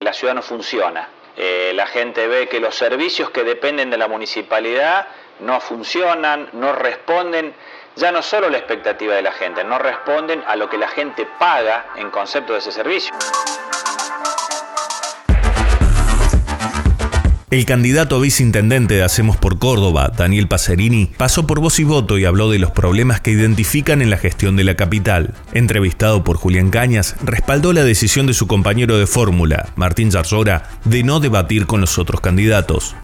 La ciudad no funciona. Eh, la gente ve que los servicios que dependen de la municipalidad no funcionan, no responden, ya no solo la expectativa de la gente, no responden a lo que la gente paga en concepto de ese servicio. El candidato a viceintendente de Hacemos por Córdoba, Daniel Pacerini, pasó por voz y voto y habló de los problemas que identifican en la gestión de la capital. Entrevistado por Julián Cañas, respaldó la decisión de su compañero de fórmula, Martín Zarzora, de no debatir con los otros candidatos.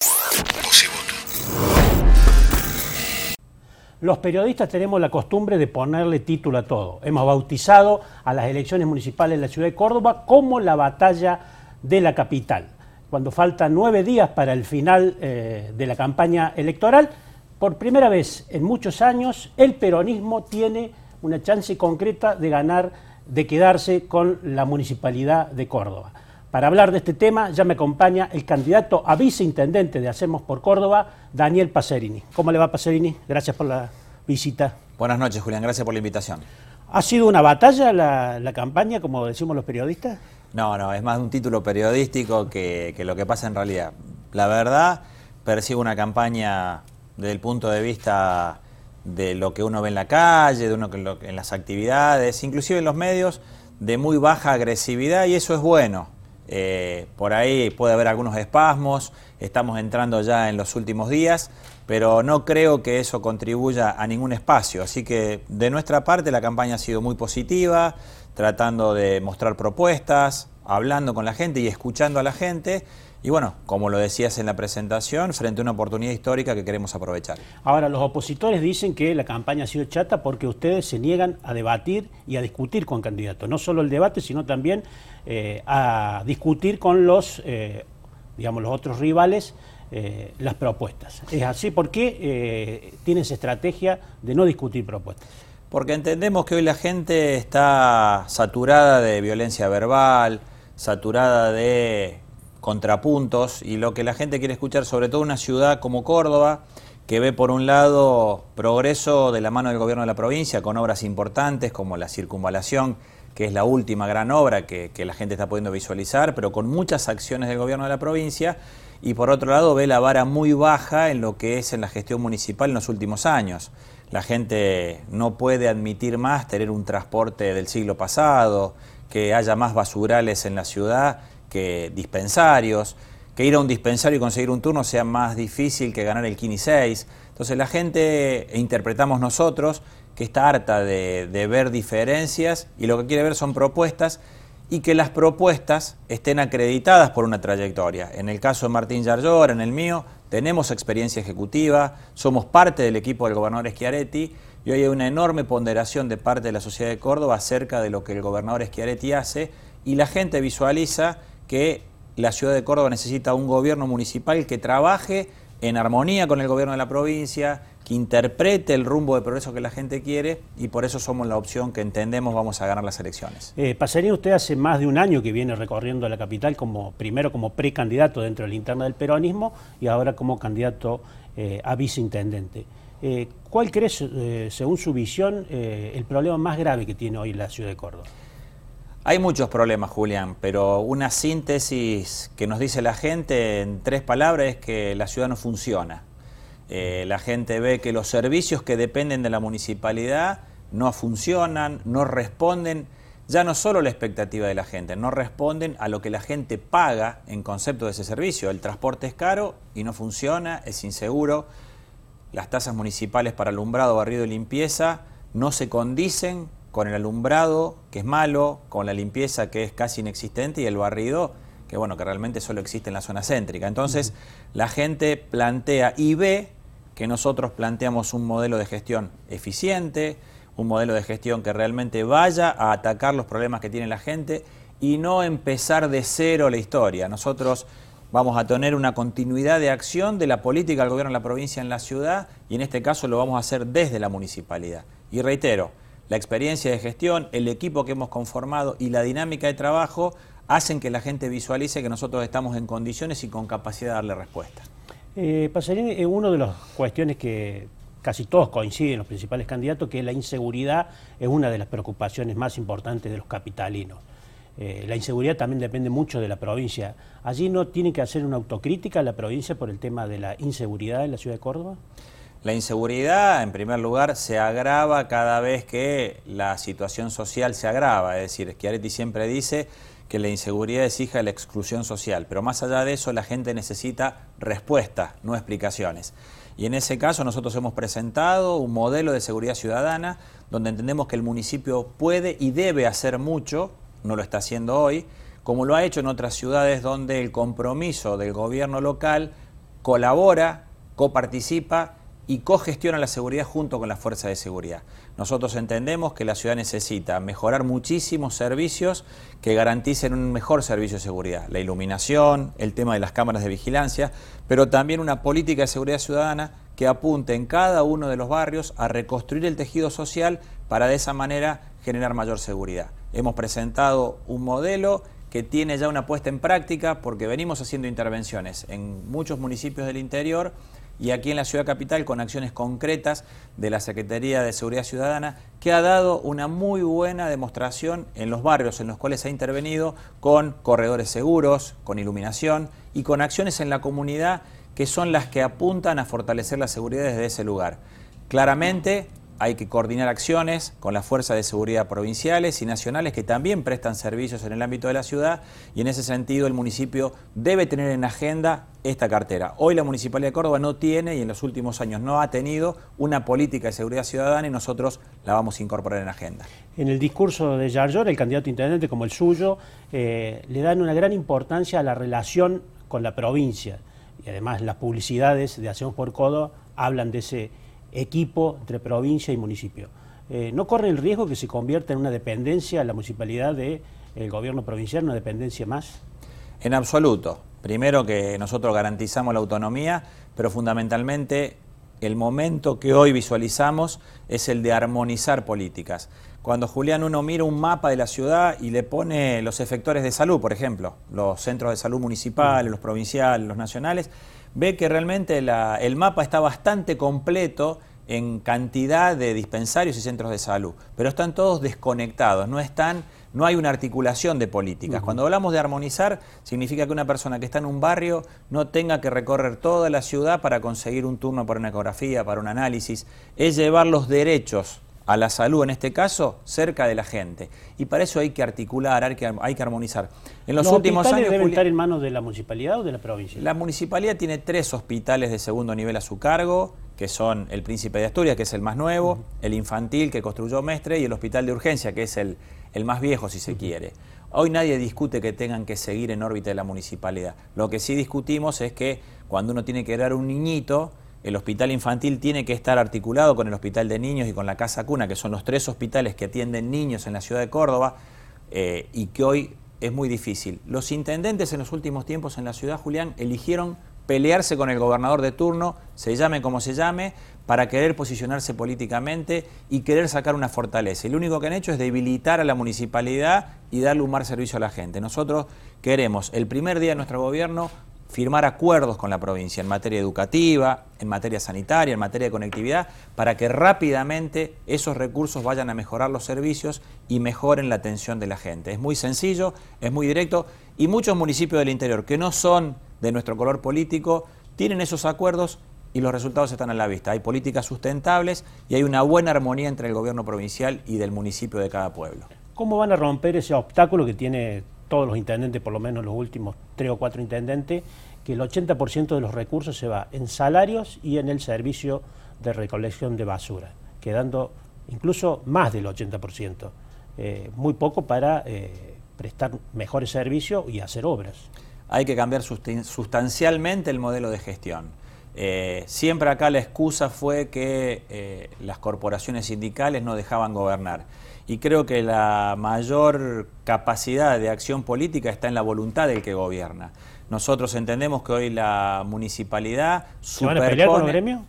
Los periodistas tenemos la costumbre de ponerle título a todo. Hemos bautizado a las elecciones municipales de la ciudad de Córdoba como la batalla de la capital cuando faltan nueve días para el final eh, de la campaña electoral, por primera vez en muchos años el peronismo tiene una chance concreta de ganar, de quedarse con la municipalidad de Córdoba. Para hablar de este tema ya me acompaña el candidato a viceintendente de Hacemos por Córdoba, Daniel Pacerini. ¿Cómo le va Pacerini? Gracias por la visita. Buenas noches, Julián. Gracias por la invitación. ¿Ha sido una batalla la, la campaña, como decimos los periodistas? No, no, es más un título periodístico que, lo que pasa en realidad. La verdad, percibo una campaña desde el punto de vista de lo que uno ve en la calle, de uno que en las actividades, inclusive en los medios, de muy baja agresividad y eso es bueno. Eh, por ahí puede haber algunos espasmos, estamos entrando ya en los últimos días, pero no creo que eso contribuya a ningún espacio. Así que de nuestra parte la campaña ha sido muy positiva, tratando de mostrar propuestas, hablando con la gente y escuchando a la gente. Y bueno, como lo decías en la presentación, frente a una oportunidad histórica que queremos aprovechar. Ahora, los opositores dicen que la campaña ha sido chata porque ustedes se niegan a debatir y a discutir con candidatos. No solo el debate, sino también eh, a discutir con los, eh, digamos, los otros rivales eh, las propuestas. ¿Es así? ¿Por qué tienes estrategia de no discutir propuestas? Porque entendemos que hoy la gente está saturada de violencia verbal, saturada de contrapuntos y lo que la gente quiere escuchar, sobre todo una ciudad como Córdoba, que ve por un lado progreso de la mano del gobierno de la provincia con obras importantes como la circunvalación, que es la última gran obra que, la gente está pudiendo visualizar, pero con muchas acciones del gobierno de la provincia, y por otro lado ve la vara muy baja en lo que es en la gestión municipal en los últimos años. La gente no puede admitir más tener un transporte del siglo pasado, que haya más basurales en la ciudad que dispensarios, que ir a un dispensario y conseguir un turno sea más difícil que ganar el Kini 6. Entonces la gente, e interpretamos nosotros, que está harta de, de ver diferencias y lo que quiere ver son propuestas y que las propuestas estén acreditadas por una trayectoria. En el caso de Martín Yarlor, en el mío, tenemos experiencia ejecutiva, somos parte del equipo del gobernador Schiaretti y hoy hay una enorme ponderación de parte de la sociedad de Córdoba acerca de lo que el gobernador Schiaretti hace y la gente visualiza que la ciudad de Córdoba necesita un gobierno municipal que trabaje en armonía con el gobierno de la provincia, que interprete el rumbo de progreso que la gente quiere y por eso somos la opción que entendemos vamos a ganar las elecciones. Eh, Pasaría usted hace más de un año que viene recorriendo la capital como primero como precandidato dentro de la interna del peronismo y ahora como candidato eh, a viceintendente. Eh, ¿Cuál crees, eh, según su visión, el problema más grave que tiene hoy la ciudad de Córdoba? Hay muchos problemas, Julián, pero una síntesis que nos dice la gente en tres palabras es que la ciudad no funciona. Eh, la gente ve que los servicios que dependen de la municipalidad no funcionan, no responden, ya no solo la expectativa de la gente, no responden a lo que la gente paga en concepto de ese servicio. El transporte es caro y no funciona, es inseguro. Las tasas municipales para alumbrado, barrido y limpieza no se condicen con el alumbrado, que es malo, con la limpieza, que es casi inexistente, y el barrido, que bueno, que realmente solo existe en la zona céntrica. Entonces, la gente plantea y ve que nosotros planteamos un modelo de gestión eficiente, un modelo de gestión que realmente vaya a atacar los problemas que tiene la gente y no empezar de cero la historia. Nosotros vamos a tener una continuidad de acción de la política del gobierno de la provincia en la ciudad y en este caso lo vamos a hacer desde la municipalidad. Y reitero, la experiencia de gestión, el equipo que hemos conformado y la dinámica de trabajo hacen que la gente visualice que nosotros estamos en condiciones y con capacidad de darle respuesta. Eh, Pasarín, una de las cuestiones que casi todos coinciden, los principales candidatos, que la inseguridad es una de las preocupaciones más importantes de los capitalinos. Eh, la inseguridad también depende mucho de la provincia. ¿Allí no tiene que hacer una autocrítica la provincia por el tema de la inseguridad en la ciudad de Córdoba? La inseguridad, en primer lugar, se agrava cada vez que la situación social se agrava. Es decir, Schiaretti siempre dice que la inseguridad es hija de la exclusión social, pero más allá de eso la gente necesita respuestas, no explicaciones. Y en ese caso nosotros hemos presentado un modelo de seguridad ciudadana donde entendemos que el municipio puede y debe hacer mucho, no lo está haciendo hoy, como lo ha hecho en otras ciudades donde el compromiso del gobierno local colabora, coparticipa y cogestiona la seguridad junto con la fuerza de seguridad. Nosotros entendemos que la ciudad necesita mejorar muchísimos servicios que garanticen un mejor servicio de seguridad, la iluminación, el tema de las cámaras de vigilancia, pero también una política de seguridad ciudadana que apunte en cada uno de los barrios a reconstruir el tejido social para de esa manera generar mayor seguridad. Hemos presentado un modelo que tiene ya una puesta en práctica porque venimos haciendo intervenciones en muchos municipios del interior y aquí en la ciudad capital con acciones concretas de la Secretaría de Seguridad Ciudadana que ha dado una muy buena demostración en los barrios en los cuales ha intervenido con corredores seguros, con iluminación y con acciones en la comunidad que son las que apuntan a fortalecer la seguridad desde ese lugar. Claramente hay que coordinar acciones con las fuerzas de seguridad provinciales y nacionales que también prestan servicios en el ámbito de la ciudad y en ese sentido el municipio debe tener en agenda esta cartera. Hoy la Municipalidad de Córdoba no tiene y en los últimos años no ha tenido una política de seguridad ciudadana y nosotros la vamos a incorporar en agenda. En el discurso de Yarlor, el candidato intendente como el suyo, eh, le dan una gran importancia a la relación con la provincia y además las publicidades de Hacemos por Córdoba hablan de ese equipo entre provincia y municipio. Eh, ¿No corre el riesgo que se convierta en una dependencia la municipalidad del gobierno provincial, una dependencia más? En absoluto. Primero que nosotros garantizamos la autonomía, pero fundamentalmente el momento que hoy visualizamos es el de armonizar políticas. Cuando Julián uno mira un mapa de la ciudad y le pone los efectores de salud, por ejemplo, los centros de salud municipales, los provinciales, los nacionales, ve que realmente el mapa está bastante completo en cantidad de dispensarios y centros de salud, pero están todos desconectados, no están no hay una articulación de políticas. Cuando hablamos de armonizar, significa que una persona que está en un barrio no tenga que recorrer toda la ciudad para conseguir un turno para una ecografía, para un análisis. Es llevar los derechos a la salud, en este caso, cerca de la gente. Y para eso hay que articular, hay que, hay que armonizar. En los, últimos años. deben estar en manos de la municipalidad o de la provincia? La municipalidad tiene tres hospitales de segundo nivel a su cargo, que son el Príncipe de Asturias, que es el más nuevo, el infantil que construyó Mestre y el Hospital de Urgencia, que es el, el más viejo si se quiere. Hoy nadie discute que tengan que seguir en órbita de la municipalidad. Lo que sí discutimos es que cuando uno tiene que dar un niñito, el hospital infantil tiene que estar articulado con el hospital de niños y con la casa cuna, que son los tres hospitales que atienden niños en la ciudad de Córdoba eh, y que hoy es muy difícil. Los intendentes en los últimos tiempos en la ciudad, Julián, eligieron pelearse con el gobernador de turno, se llame como se llame, para querer posicionarse políticamente y querer sacar una fortaleza. Y lo único que han hecho es debilitar a la municipalidad y darle un mal servicio a la gente. Nosotros queremos el primer día de nuestro gobierno firmar acuerdos con la provincia en materia educativa, en materia sanitaria, en materia de conectividad, para que rápidamente esos recursos vayan a mejorar los servicios y mejoren la atención de la gente. Es muy sencillo, es muy directo y muchos municipios del interior que no son de nuestro color político tienen esos acuerdos y los resultados están a la vista. Hay políticas sustentables y hay una buena armonía entre el gobierno provincial y del municipio de cada pueblo. ¿Cómo van a romper ese obstáculo que tiene todos los intendentes, por lo menos los últimos tres o cuatro intendentes, que el 80% de los recursos se va en salarios y en el servicio de recolección de basura, quedando incluso más del 80%, eh, muy poco para eh, prestar mejores servicios y hacer obras hay que cambiar sustancialmente el modelo de gestión. Eh, siempre acá la excusa fue que las corporaciones sindicales no dejaban gobernar. Y creo que la mayor capacidad de acción política está en la voluntad del que gobierna. Nosotros entendemos que hoy la municipalidad... ¿Se van a pelear con el gremio?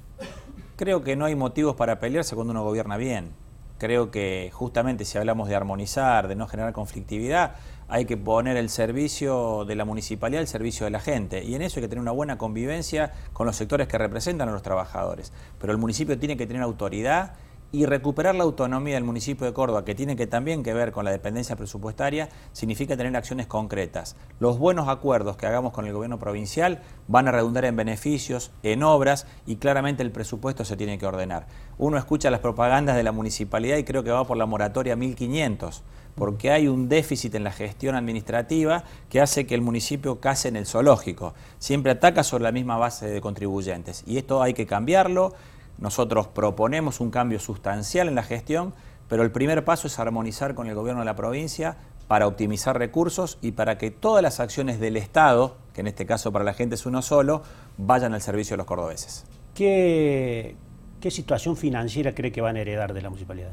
Creo que no hay motivos para pelearse cuando uno gobierna bien. Creo que justamente si hablamos de armonizar, de no generar conflictividad, hay que poner el servicio de la municipalidad al servicio de la gente. Y en eso hay que tener una buena convivencia con los sectores que representan a los trabajadores. Pero el municipio tiene que tener autoridad y recuperar la autonomía del municipio de Córdoba, que tiene que también que ver con la dependencia presupuestaria, significa tener acciones concretas. Los buenos acuerdos que hagamos con el gobierno provincial van a redundar en beneficios, en obras y claramente el presupuesto se tiene que ordenar. Uno escucha las propagandas de la municipalidad y creo que va por la moratoria 1500 porque hay un déficit en la gestión administrativa que hace que el municipio case en el zoológico. Siempre ataca sobre la misma base de contribuyentes. Y esto hay que cambiarlo. Nosotros proponemos un cambio sustancial en la gestión, pero el primer paso es armonizar con el gobierno de la provincia para optimizar recursos y para que todas las acciones del Estado, que en este caso para la gente es uno solo, vayan al servicio de los cordobeses. ¿Qué, qué situación financiera cree que van a heredar de la municipalidad?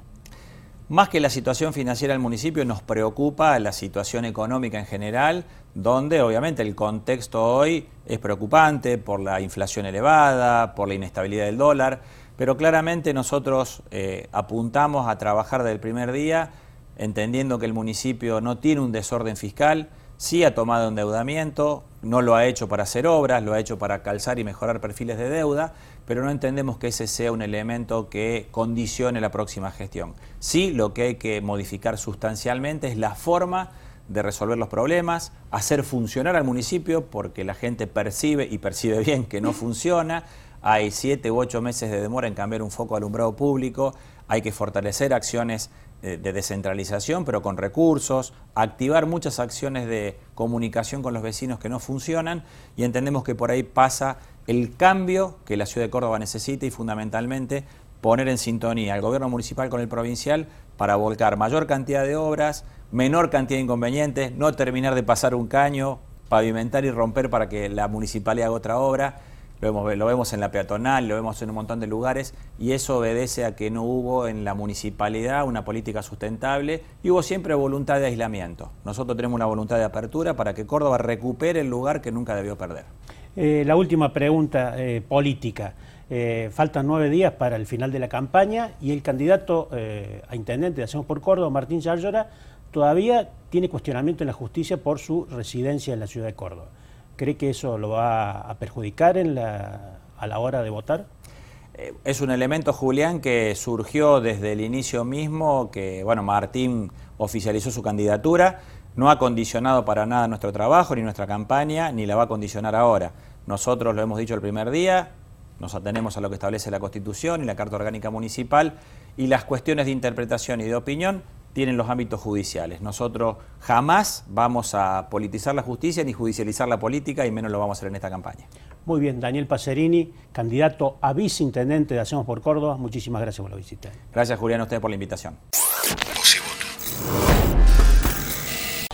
Más que la situación financiera del municipio, nos preocupa la situación económica en general, donde obviamente el contexto hoy es preocupante por la inflación elevada, por la inestabilidad del dólar, pero claramente nosotros eh, apuntamos a trabajar desde el primer día, entendiendo que el municipio no tiene un desorden fiscal, sí ha tomado endeudamiento, no lo ha hecho para hacer obras, lo ha hecho para calzar y mejorar perfiles de deuda, pero no entendemos que ese sea un elemento que condicione la próxima gestión. Sí, lo que hay que modificar sustancialmente es la forma de resolver los problemas, hacer funcionar al municipio, porque la gente percibe y percibe bien que no funciona, hay siete u ocho meses de demora en cambiar un foco alumbrado público, hay que fortalecer acciones de descentralización, pero con recursos, activar muchas acciones de comunicación con los vecinos que no funcionan y entendemos que por ahí pasa el cambio que la ciudad de Córdoba necesita y fundamentalmente poner en sintonía al gobierno municipal con el provincial para volcar mayor cantidad de obras, menor cantidad de inconvenientes, no terminar de pasar un caño, pavimentar y romper para que la municipalidad haga otra obra lo vemos, en la peatonal, lo vemos en un montón de lugares y eso obedece a que no hubo en la municipalidad una política sustentable y hubo siempre voluntad de aislamiento. Nosotros tenemos una voluntad de apertura para que Córdoba recupere el lugar que nunca debió perder. Eh, la última pregunta eh, política. Eh, faltan nueve días para el final de la campaña y el candidato a intendente de Hacemos por Córdoba, Martín Yarlora, todavía tiene cuestionamiento en la justicia por su residencia en la ciudad de Córdoba. ¿Cree que eso lo va a perjudicar en la, a la hora de votar? Eh, es un elemento, Julián, que surgió desde el inicio mismo, que bueno, Martín oficializó su candidatura, no ha condicionado para nada nuestro trabajo, ni nuestra campaña, ni la va a condicionar ahora. Nosotros lo hemos dicho el primer día, nos atenemos a lo que establece la Constitución y la Carta Orgánica Municipal, y las cuestiones de interpretación y de opinión tienen los ámbitos judiciales. Nosotros jamás vamos a politizar la justicia ni judicializar la política y menos lo vamos a hacer en esta campaña. Muy bien, Daniel Pacerini, candidato a viceintendente de Hacemos por Córdoba, muchísimas gracias por la visita. Gracias Julián a usted por la invitación.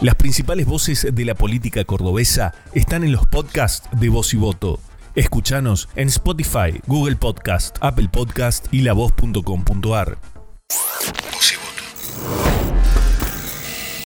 Las principales voces de la política cordobesa están en los podcasts de Voz y Voto. Escúchanos en Spotify, Google Podcast, Apple Podcast y lavoz.com.ar.